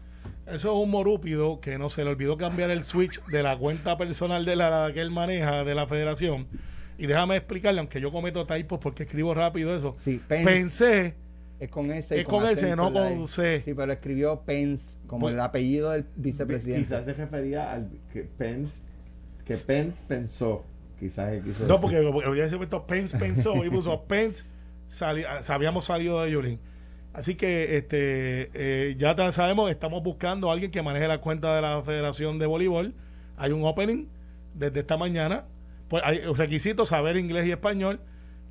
Eso es un morúpido que no se le olvidó cambiar el switch de la cuenta personal de la que él maneja de la federación. Y déjame explicarle, aunque yo cometo typos porque escribo rápido eso. Sí. Pensé Es con S. y Es con S, acento no con E. C. Sí, pero escribió Pence como Pues- el apellido del vicepresidente. Quizás se refería al que Pence, que Pence pensó. Quizás él quiso No, porque lo- había puesto Pence pensó y puso Pence, sali- habíamos salido de Yulín. Así que este eh, ya sabemos, estamos buscando a alguien que maneje la cuenta de la Federación de Voleibol. Hay un opening desde esta mañana. Pues hay requisitos, saber inglés y español,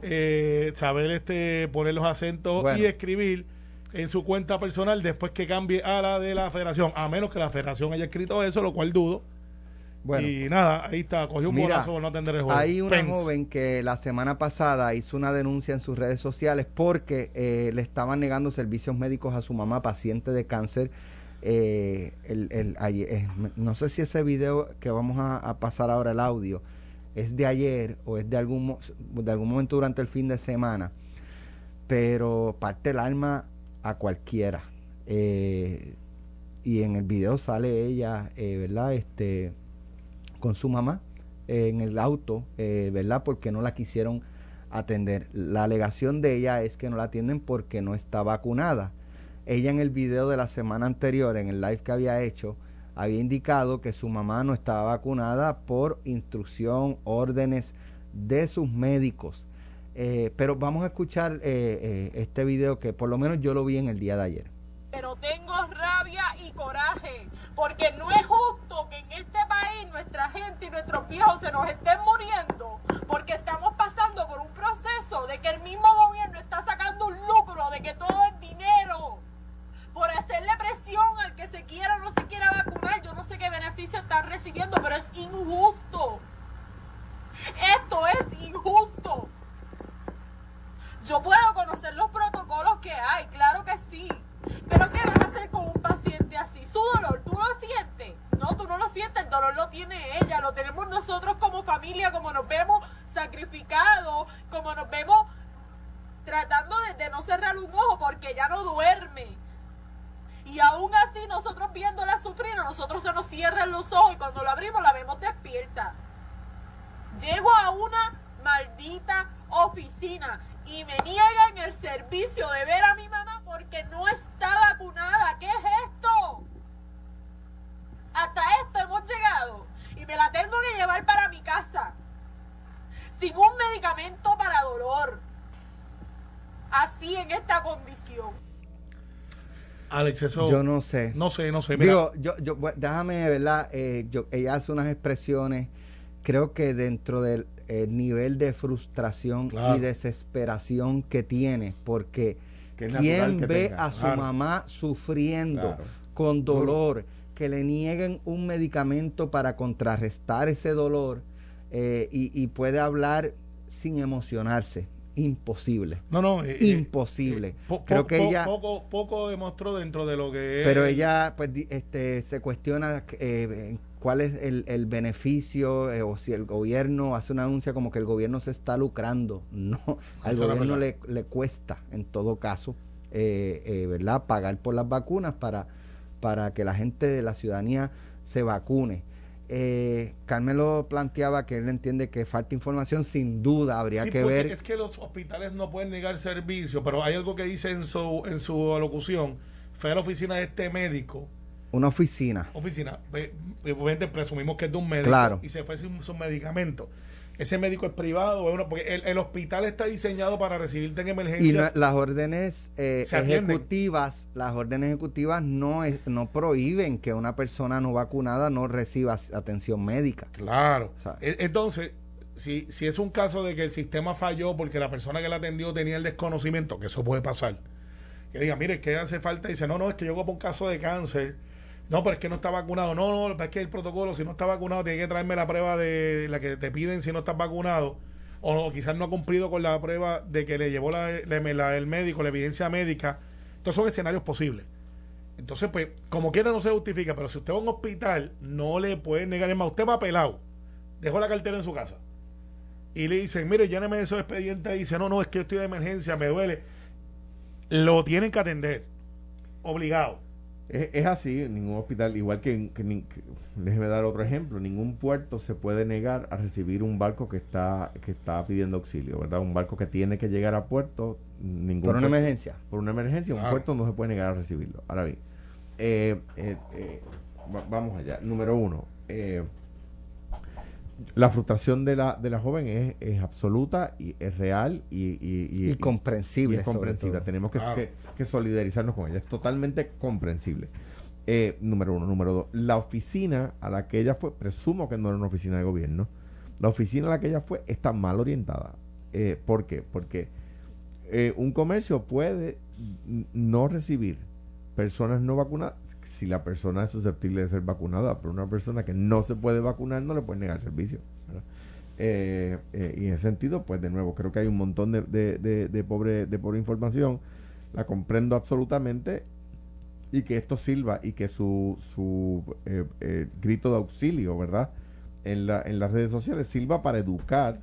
eh, saber este poner los acentos Bueno. y escribir en su cuenta personal después que cambie a la de la federación, a menos que la federación haya escrito eso, lo cual dudo. Bueno, y nada, ahí está, cogió un Mira, bolazo por no atender el juego. hay una Pence. joven que la semana pasada hizo una denuncia en sus redes sociales porque eh, le estaban negando servicios médicos a su mamá, paciente de cáncer. Eh, el- el- ayer- no sé si ese video que vamos a, a pasar ahora el audio es de ayer o es de algún, de algún momento durante el fin de semana, pero parte el alma a cualquiera. Eh, y en el video sale ella, eh, ¿verdad? Este, con su mamá eh, en el auto, eh, ¿verdad? Porque no la quisieron atender. La alegación de ella es que no la atienden porque no está vacunada. Ella en el video de la semana anterior, en el live que había hecho, había indicado que su mamá no estaba vacunada por instrucción, órdenes de sus médicos. Eh, pero vamos a escuchar eh, este video que por lo menos yo lo vi en el día de ayer. Pero tengo rabia y coraje, porque no es justo que en este país nuestra gente y nuestros viejos se nos estén muriendo, porque estamos pasando por un proceso de que el mismo gobierno está sacando un lucro, de que todo es dinero, por hacerle presión al que se quiera o no se quiera vacunar. Yo no sé qué beneficio están recibiendo, pero es injusto. Esto es injusto. Yo puedo conocer los protocolos que hay, claro que sí. Pero ¿qué van a hacer con un paciente así? Su dolor, ¿tú lo sientes? No, tú no lo sientes, el dolor lo tiene ella, lo tenemos nosotros como familia, como nos vemos sacrificados, como nos vemos tratando de, de no cerrar un ojo porque ya no duerme. Y aún así nosotros viéndola sufrir, a nosotros se nos cierran los ojos y cuando la abrimos la vemos despierta. Llego a una maldita oficina y me niegan el servicio de ver a mi mamá porque no está vacunada. ¿Qué es esto? Hasta esto hemos llegado y me la tengo que llevar para mi casa sin un medicamento para dolor. Así en esta condición. Alex, eso. Yo no sé. No sé, no sé. Mira, Digo, yo, yo, déjame, ¿verdad? Eh, yo, ella hace unas expresiones, creo que dentro del eh, nivel de frustración Claro. y desesperación que tiene, porque Que es natural ¿quién que ve tenga, a su claro. mamá sufriendo Claro. con dolor, que le nieguen un medicamento para contrarrestar ese dolor eh, y, y puede hablar sin emocionarse? Imposible. no, no. eh, eh, Imposible. eh, po- Creo po- que po- ella- Poco, poco demostró dentro de lo que es. Pero ella pues este se cuestiona eh, cuál es el, el beneficio o si el gobierno hace una anuncia como que el gobierno se está lucrando. (laughs) No, al Eso gobierno le, le cuesta en todo caso, ¿verdad? Pagar por las vacunas para, para que la gente de la ciudadanía se vacune. Eh, Carmelo planteaba que él entiende que falta información, sin duda habría Sí, que ver. Es que los hospitales no pueden negar servicio, pero hay algo que dice en su, en su alocución. Fue a la oficina de este médico. Una oficina. Oficina, obviamente presumimos que es de un médico Claro. y se fue sin sus medicamentos. Ese médico es privado, uno- porque el, el hospital está diseñado para recibirte en Y no- emergencias. las órdenes eh, ejecutivas, las órdenes ejecutivas no es- no prohíben que una persona no vacunada no reciba atención médica. Claro. O sea- E- Entonces, si, si es un caso de que el sistema falló porque la persona que la atendió tenía el desconocimiento, que eso puede pasar, que diga, mire, ¿qué hace falta? Y dice, no, no, es que yo como un caso de cáncer No, pero es que no está vacunado. No, no, es que el protocolo, si no está vacunado, tiene que traerme la prueba de la que te piden si no estás vacunado. O, quizás no ha cumplido con la prueba de que le llevó la, el médico, la evidencia médica. Estos son escenarios posibles. Entonces, pues, como quiera no se justifica, pero si usted va a un hospital, no le pueden negar. Es más, usted va pelado, dejó la cartera en su casa. Y le dicen, mire, lléneme esos expedientes y dice, no, no, es que estoy de emergencia, me duele. Lo tienen que atender, obligado. Es, así, en ningún hospital, igual que, déjeme dar otro ejemplo, ningún puerto se puede negar a recibir un barco que está que está pidiendo auxilio, ¿verdad? Un barco que tiene que llegar a puerto, ningún por una emergencia. Por una emergencia, un puerto no se puede negar a recibirlo. Ahora bien, eh, eh, eh, vamos allá. Número uno, la frustración de la, de la joven es, es absoluta y es real y, y, comprensible. es comprensible. Tenemos que, solidarizarnos con ella. Es totalmente comprensible. Eh, número uno. Número dos. La oficina a la que ella fue, presumo que no era una oficina de gobierno. La oficina a la que ella fue está mal orientada. Eh, ¿Por qué? Porque eh, un comercio puede no recibir personas no vacunadas si la persona es susceptible de ser vacunada, pero una persona que no se puede vacunar no le puede negar servicio. Eh, y en ese sentido, pues de nuevo, creo que hay un montón de, de, pobre, de pobre información, la comprendo absolutamente, y que esto sirva y que su, su eh, grito de auxilio, ¿verdad? En, la, en las redes sociales sirva para educar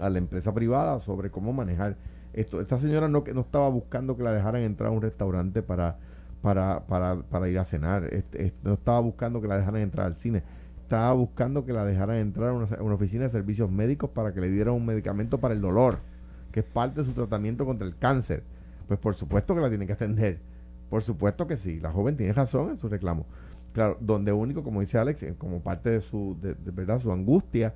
a la empresa privada sobre cómo manejar esto. Esta señora no, no estaba buscando que la dejaran entrar a un restaurante para para, para, para ir a cenar. no estaba buscando que la dejaran entrar al cine. Estaba buscando que la dejaran entrar a una, oficina de servicios médicos para que le dieran un medicamento para el dolor, que es parte de su tratamiento contra el cáncer. Pues por supuesto que la tienen que atender. Por supuesto que sí. La joven tiene razón en su reclamo. Claro, donde único, como dice Alex, eh, como parte de su, de, verdad, su angustia,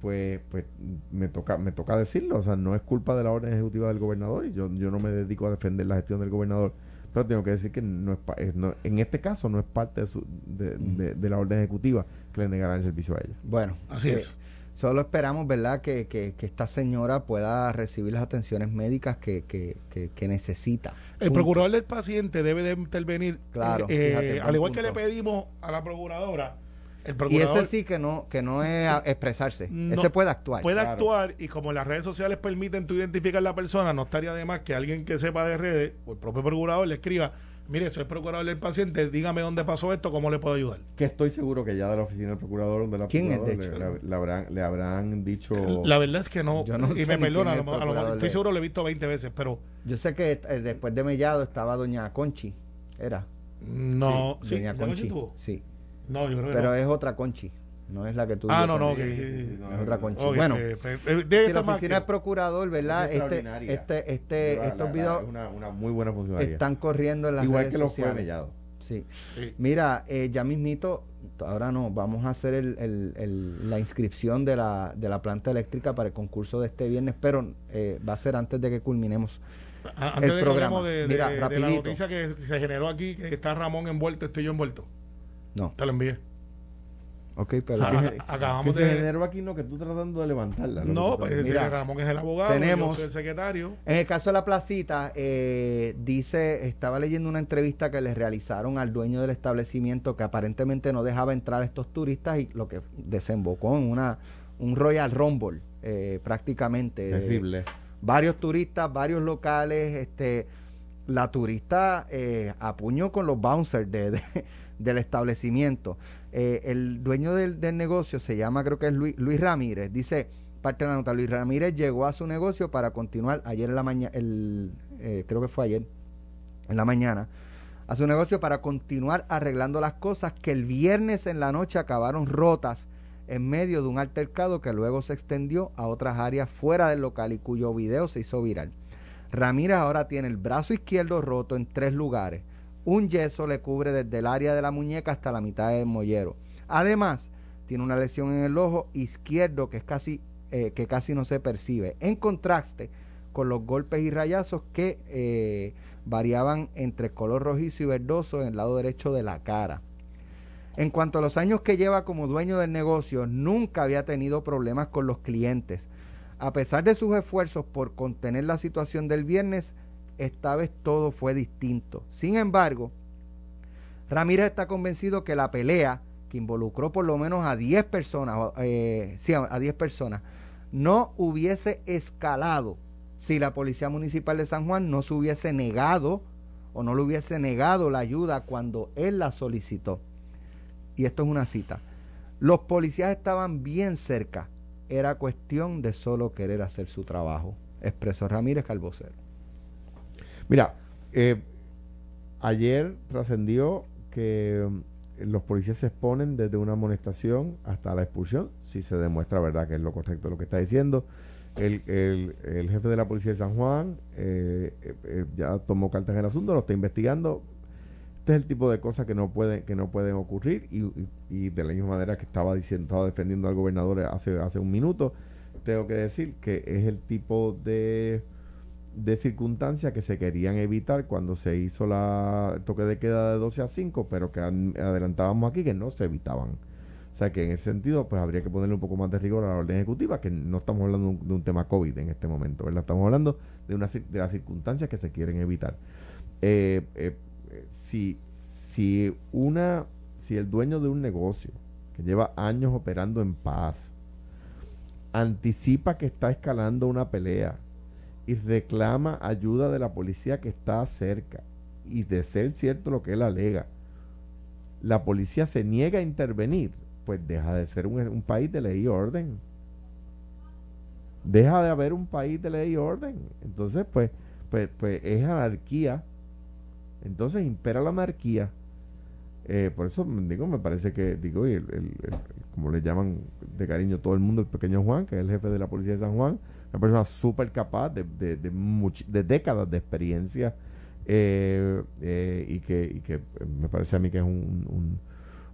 pues, pues me toca, me toca decirlo. O sea, no es culpa de la orden ejecutiva del gobernador y yo, yo no me dedico a defender la gestión del gobernador pero tengo que decir que no es, en este caso no es parte de, su, de, la orden ejecutiva que le negarán el servicio a ella. Bueno, así es. Eh, solo esperamos, ¿verdad?, que, que, esta señora pueda recibir las atenciones médicas que, que necesita. El procurador del paciente debe de intervenir. Claro. Eh, al igual que le pedimos a la procuradora y ese sí que no, que no es expresarse. ese puede actuar. Puede actuar y como las redes sociales permiten tú identificar a la persona, no estaría de más que alguien que sepa de redes o el propio procurador le escriba, mire, soy procurador del paciente, dígame dónde pasó esto, cómo le puedo ayudar. Que estoy seguro que ya de la oficina del procurador de la ¿Quién es, le, habrán, le habrán dicho... La verdad es que no, y me perdona, a lo, mejor estoy seguro lo he visto 20 veces, pero... Yo sé que eh, después de Mellado estaba doña Conchi, era. No, sí, doña Conchi. Sí. No, yo creo Pero es otra Conchi. No es la que tú Ah, no, no, es otra Conchi. bueno, pues, eh, si la oficina del procurador, ¿verdad? Este, este, este, estos videos una, una, muy buena funcionaria. están corriendo en las Igual redes que los sociales. Sí. sí. Mira, eh, ya mismito, ahora no, vamos a hacer el, el, el, la inscripción de la, de la planta eléctrica para el concurso de este viernes, pero eh, va a ser antes de que culminemos antes el de programa. De, Mira, de, de la noticia que se generó aquí, que está Ramón envuelto, estoy yo envuelto. No. Te lo envié. Ok, pero acabamos de. generó aquí no que tú tratando de levantarla. No, pues Mira, Ramón es el abogado, tenemos, el secretario. En el caso de la placita, eh, dice, estaba leyendo una entrevista que le realizaron al dueño del establecimiento que aparentemente no dejaba entrar a estos turistas y lo que desembocó en una un Royal Rumble eh, prácticamente. Terrible. varios turistas, varios locales, este la turista eh, a puño con los bouncers de del establecimiento. Eh, el dueño del, negocio se llama, creo que es Luis, Ramírez, dice, parte de la nota, Luis Ramírez llegó a su negocio para continuar ayer en la mañana, eh, creo que fue ayer, en la mañana, a su negocio para continuar arreglando las cosas que el viernes en la noche acabaron rotas en medio de un altercado que luego se extendió a otras áreas fuera del local y cuyo video se hizo viral. Ramírez ahora tiene el brazo izquierdo roto en tres lugares un yeso le cubre desde el área de la muñeca hasta la mitad del mollero. Además, tiene una lesión en el ojo izquierdo que, es casi, eh, que casi no se percibe, en contraste con los golpes y rayazos que eh, variaban entre color rojizo y verdoso en el lado derecho de la cara. En cuanto a los años que lleva como dueño del negocio, nunca había tenido problemas con los clientes. A pesar de sus esfuerzos por contener la situación del viernes, esta vez todo fue distinto. Sin embargo, Ramírez está convencido que la pelea, que involucró por lo menos a 10 personas, eh, sí, a 10 personas, no hubiese escalado si la Policía Municipal de San Juan no se hubiese negado o no le hubiese negado la ayuda cuando él la solicitó. Y esto es una cita. Los policías estaban bien cerca. Era cuestión de solo querer hacer su trabajo, expresó Ramírez Calvocero. Mira, eh, ayer trascendió que mm, los policías se exponen desde una amonestación hasta la expulsión, si se demuestra verdad que es lo correcto lo que está diciendo. El, el, jefe de la policía de San Juan eh, eh, ya tomó cartas en el asunto, lo está investigando. Este es el tipo de cosas que no pueden, que no pueden ocurrir y, y, de la misma manera que estaba diciendo, estaba defendiendo al gobernador hace, hace un minuto, tengo que decir que es el tipo de de circunstancias que se querían evitar cuando se hizo la toque de queda de 12 a 5, pero que adelantábamos aquí que no se evitaban. O sea que en ese sentido, pues habría que ponerle un poco más de rigor a la orden ejecutiva, que no estamos hablando de un, tema COVID en este momento, ¿verdad? Estamos hablando de, una, de las circunstancias que se quieren evitar. Eh, eh, si, si, una, si el dueño de un negocio que lleva años operando en paz anticipa que está escalando una pelea y reclama ayuda de la policía que está cerca. Y de ser cierto lo que él alega, la policía se niega a intervenir, pues deja de ser un, país de ley y orden. Deja de haber un país de ley y orden. Entonces, pues, pues, pues es anarquía. Entonces impera la anarquía. Eh, por eso digo, me parece que, digo, el, como le llaman de cariño todo el mundo, el pequeño Juan, que es el jefe de la policía de San Juan, una persona súper capaz de, de, de, décadas de experiencia eh, eh, y, que, que me parece a mí que es un,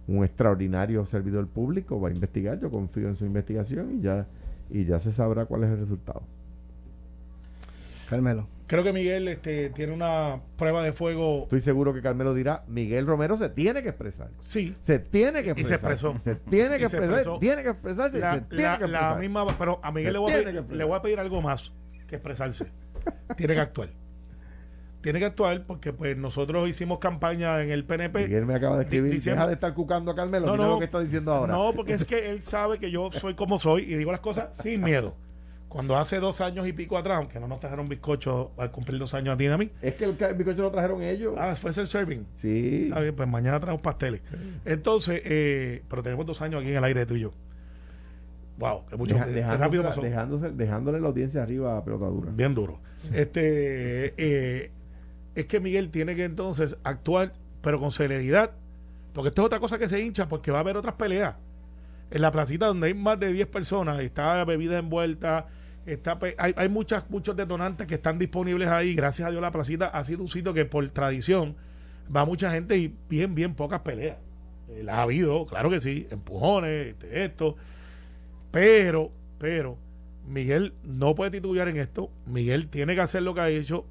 un, extraordinario servidor público, va a investigar, yo confío en su investigación y ya, y ya se sabrá cuál es el resultado. Carmelo. Creo que Miguel este, tiene una prueba de fuego. Estoy seguro que Carmelo dirá, Miguel Romero se tiene que expresar. Sí. Se tiene que expresar. Y se expresó. Se tiene que expresar. Tiene que expresarse. La, tiene que la misma, pero a Miguel le voy a, pedir, le voy a, pedir, algo más que expresarse. tiene que actuar. Tiene que actuar porque pues nosotros hicimos campaña en el PNP. Miguel me acaba de escribir, deja de estar cucando a Carmelo, no, no, lo que está diciendo ahora. No, porque es que él sabe que yo soy como soy y digo las cosas sin miedo. Cuando hace dos años y pico atrás, aunque no nos trajeron bizcocho al cumplir dos años a ti y a mí. Es que el, bizcocho lo trajeron ellos. Ah, fue el serving. Sí. Está bien, pues mañana traemos pasteles. Entonces, eh, pero tenemos dos años aquí en el aire tú y yo. Wow, que mucho rápido pasó. dejándole la audiencia arriba a pelotadura. Bien duro. Este, eh, es que Miguel tiene que entonces actuar, pero con celeridad, porque esto es otra cosa que se hincha, porque va a haber otras peleas. En la placita donde hay más de 10 personas, está bebida envuelta, Está, hay, hay muchas, muchos detonantes que están disponibles ahí. Gracias a Dios la placita ha sido un sitio que por tradición va mucha gente y bien, bien pocas peleas. Eh, las ha habido, claro que sí, empujones, este, esto. Pero, pero, Miguel no puede titubear en esto. Miguel tiene que hacer lo que ha hecho.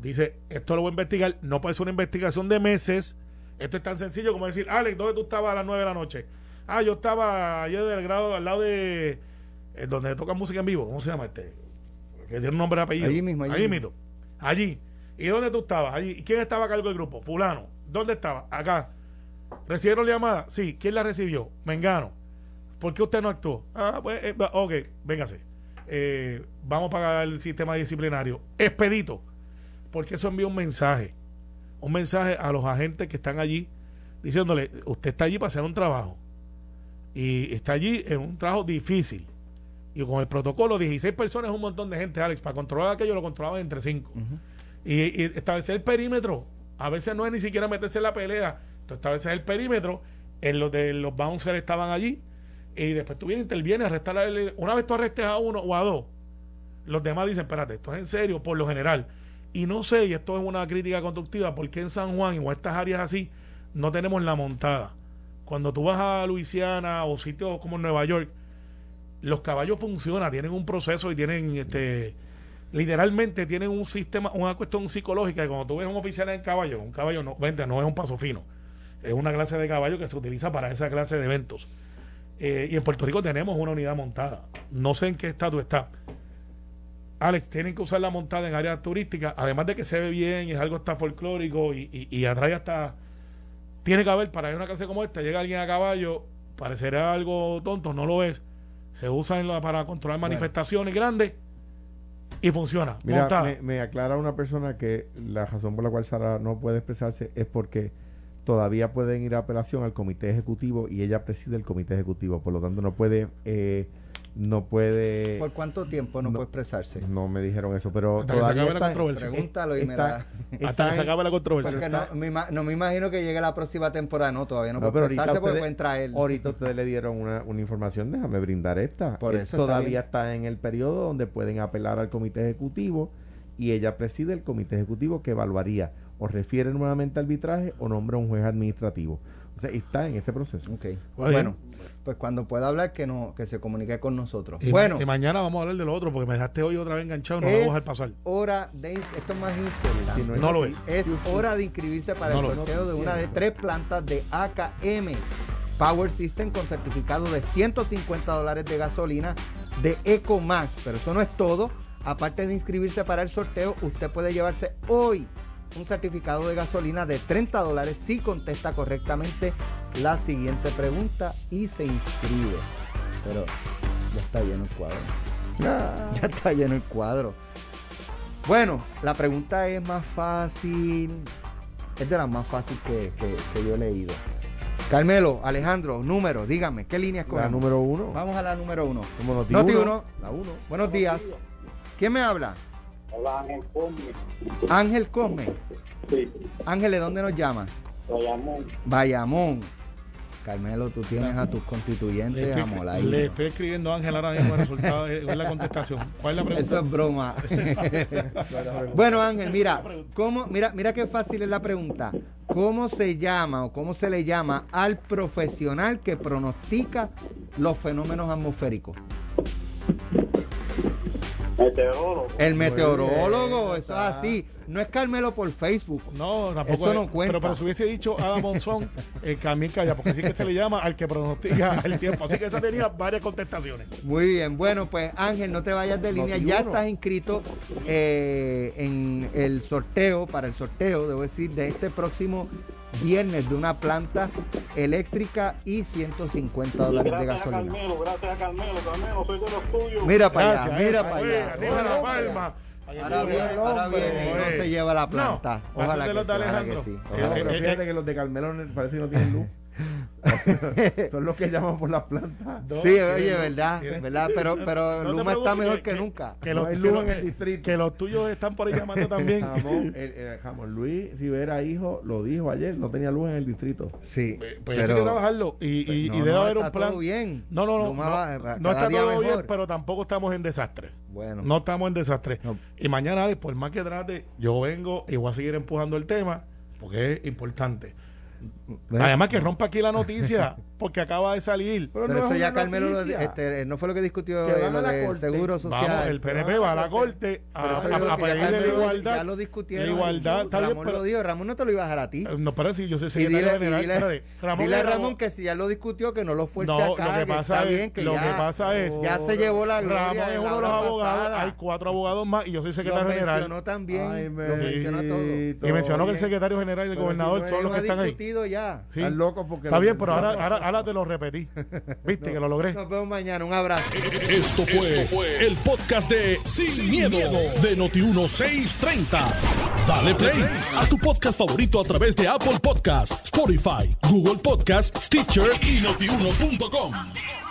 Dice, esto lo voy a investigar. No puede ser una investigación de meses. Esto es tan sencillo como decir, Alex, ¿dónde tú estabas a las 9 de la noche? Ah, yo estaba ayer del grado al lado de eh, donde toca música en vivo, ¿cómo se llama este? Que tiene un nombre de apellido. Allí mismo, allí, mismo. Allí. ¿Y dónde tú estabas? Allí. ¿Y quién estaba a cargo del grupo? Fulano. ¿Dónde estaba? Acá. ¿Recibieron la llamada? Sí. ¿Quién la recibió? Mengano. ¿Por qué usted no actuó? Ah, pues, eh, ok, véngase. Eh, vamos a pagar el sistema disciplinario. Expedito. Porque eso envía un mensaje. Un mensaje a los agentes que están allí diciéndole, usted está allí para hacer un trabajo. Y está allí en un trabajo difícil y con el protocolo, 16 personas es un montón de gente, Alex. Para controlar aquello lo controlaban entre 5. y, establecer el perímetro. A veces no es ni siquiera meterse en la pelea. Tú estableces el perímetro. En los de los bouncers estaban allí. Y después tú vienes, intervienes, arrestar a Una vez tú arrestes a uno o a dos, los demás dicen: Espérate, esto es en serio, por lo general. Y no sé, y esto es una crítica constructiva, porque en San Juan o estas áreas así no tenemos la montada. Cuando tú vas a Luisiana o sitios como Nueva York, los caballos funcionan, tienen un proceso y tienen este literalmente tienen un sistema, una cuestión psicológica que cuando tú ves un oficial en caballo, un caballo no, vente, no es un paso fino, es una clase de caballo que se utiliza para esa clase de eventos. Eh, y en Puerto Rico tenemos una unidad montada. No sé en qué estado está. Alex, tienen que usar la montada en áreas turísticas, además de que se ve bien y es algo hasta folclórico y, y, atrae hasta tiene que haber, para que una clase como esta, llega alguien a caballo, parecerá algo tonto, no lo es. Se usa en la- para controlar manifestaciones grandes y funciona. Mira, montada. me, me aclara una persona que la razón por la cual Sara no puede expresarse es porque todavía pueden ir a apelación al comité ejecutivo y ella preside el comité ejecutivo, por lo tanto no puede, eh, no puede, ¿Por cuánto tiempo no, No. puede expresarse? no me dijeron eso, pero Hasta que se acabe la está- controversia. Pregúntalo y me está- la... Hasta está que se acabe la controversia. Porque no me, ima- no me imagino que llegue la próxima temporada. No, todavía no, No, puede pero ahorita expresarse porque pueden traer. Ahorita ustedes le dieron una, una información, déjame brindar esta. Por Él eso está todavía bien. está, en el periodo donde pueden apelar al comité ejecutivo y ella preside el comité ejecutivo que evaluaría o refiere nuevamente al arbitraje o nombra un juez administrativo. Sea, está en ese proceso. Ok. bien. Bueno, pues cuando pueda hablar, que no que se comunique con nosotros. Y, bueno, y mañana vamos a hablar de lo otro, porque me dejaste hoy otra vez enganchado y no lo voy a dejar pasar. hora de... Esto es más importante. Si no lo es. Es hora de inscribirse para No el sorteo de una de tres plantas de AKM Power System con certificado de 150 dólares de gasolina de EcoMax. Pero eso no es todo. Aparte de inscribirse para el sorteo, usted puede llevarse hoy un certificado de gasolina de 30 dólares si contesta correctamente la siguiente pregunta y se inscribe. Pero ya está lleno el cuadro. (laughs) Ya está lleno el cuadro. Bueno, la pregunta es más fácil. Es de las más fáciles que, que- que yo he leído. Carmelo, Alejandro, número, dígame, ¿qué línea La número uno. Vamos a la número uno. Como Noti uno, uno. La uno. Buenos días. ¿Quién me habla? Hola, Ángel Cosme. Ángel Cosme. Sí, Ángel, ¿de dónde nos llama? lo llamó. Bayamón. Carmelo, tú tienes a tus Le constituyentes estoy, a le molar. estoy escribiendo a Ángel ahora mismo el resultado, es la contestación. ¿Cuál es la pregunta? Eso es broma. (laughs) bueno, Ángel, mira, ¿cómo, mira, mira qué fácil es la pregunta. ¿Cómo se llama o cómo se le llama al profesional que pronostica los fenómenos atmosféricos? Meteorólogo. El meteorólogo, bien, eso es así. No es Carmelo por Facebook. No, tampoco. Eso no es- cuenta. Pero, pero si hubiese dicho Adam Monzón, (laughs) el Camín Calla, porque así que se le llama al que pronostica el tiempo. Así que esa tenía varias contestaciones. Muy bien, bueno, pues Ángel, no te vayas de línea. Ya estás inscrito eh, en el sorteo, para el sorteo, debo decir, de este próximo viernes de una planta eléctrica y 150 dólares de Gracias a gasolina. Carmelo, gracias a Carmelo. Carmelo, soy de los tuyos. Mira para Gracias, allá, mira para allá. arriba la palma. Ahora viene, ahora viene y no se lleva la planta. No, Ojalá de que, los sí, de ojalá que sí. Eh, que eh, fíjate eh. que los de Carmelo parece que no tienen (laughs) luz. (laughs) Son los que llaman por las plantas. No, Sí, oye, verdad, verdad, pero, pero No Luma está mejor que- nunca. Que No los, hay que luz los- en el distrito. que los tuyos están por ahí llamando también. (laughs) Jamón, el, el- jamón Luis Rivera, hijo, lo dijo ayer, no tenía luz en el distrito. Sí, Pues pues eso hay que trabajarlo. Y, y, No, y debe no, haber un está plan. todo bien. No, no, no. Luma no, va- va no cada está todo bien, pero tampoco estamos en desastre. Bueno, No estamos en desastre. No. Y mañana, Alex, por más que trate, yo vengo y voy a seguir empujando el tema porque es importante. Bueno. Además que rompa aquí la noticia (laughs) porque acaba de salir. pero no es eso ya una Carmelo este, no fue lo que discutió Que eh, lo a la del corte. seguro social. Vamos, el PNP va a la corte a, Pero a- a que ya pedirle la igualdad. Ya lo discutieron. La igualdad, está bien, Ramón pero- lo dijo. Ramón no te lo iba a dejar a ti. Eh, No, pero sí, yo soy secretario dile, general. dile- espérate, Ramón dile a Ramón que si ya lo discutió, que no lo fuerce No, acá. lo que pasa está es- bien, que lo ya, que pasa es- ya se llevó la gloria Ramón es uno de los abogados. Hay cuatro abogados más y yo soy secretario general. mencionó también. Lo menciona todo. Y mencionó que el secretario general y el Pero gobernador no son es los que están ahí. Ya. Sí. Están locos porque Está lo bien, pero ahora, ahora te lo repetí. Viste que lo logré. Nos vemos mañana. Un abrazo. Esto fue, el podcast de Sin, miedo, de Noti1630. Dale play a tu podcast favorito a través de Apple Podcasts, Spotify, Google Podcasts, Stitcher y notiuno.com.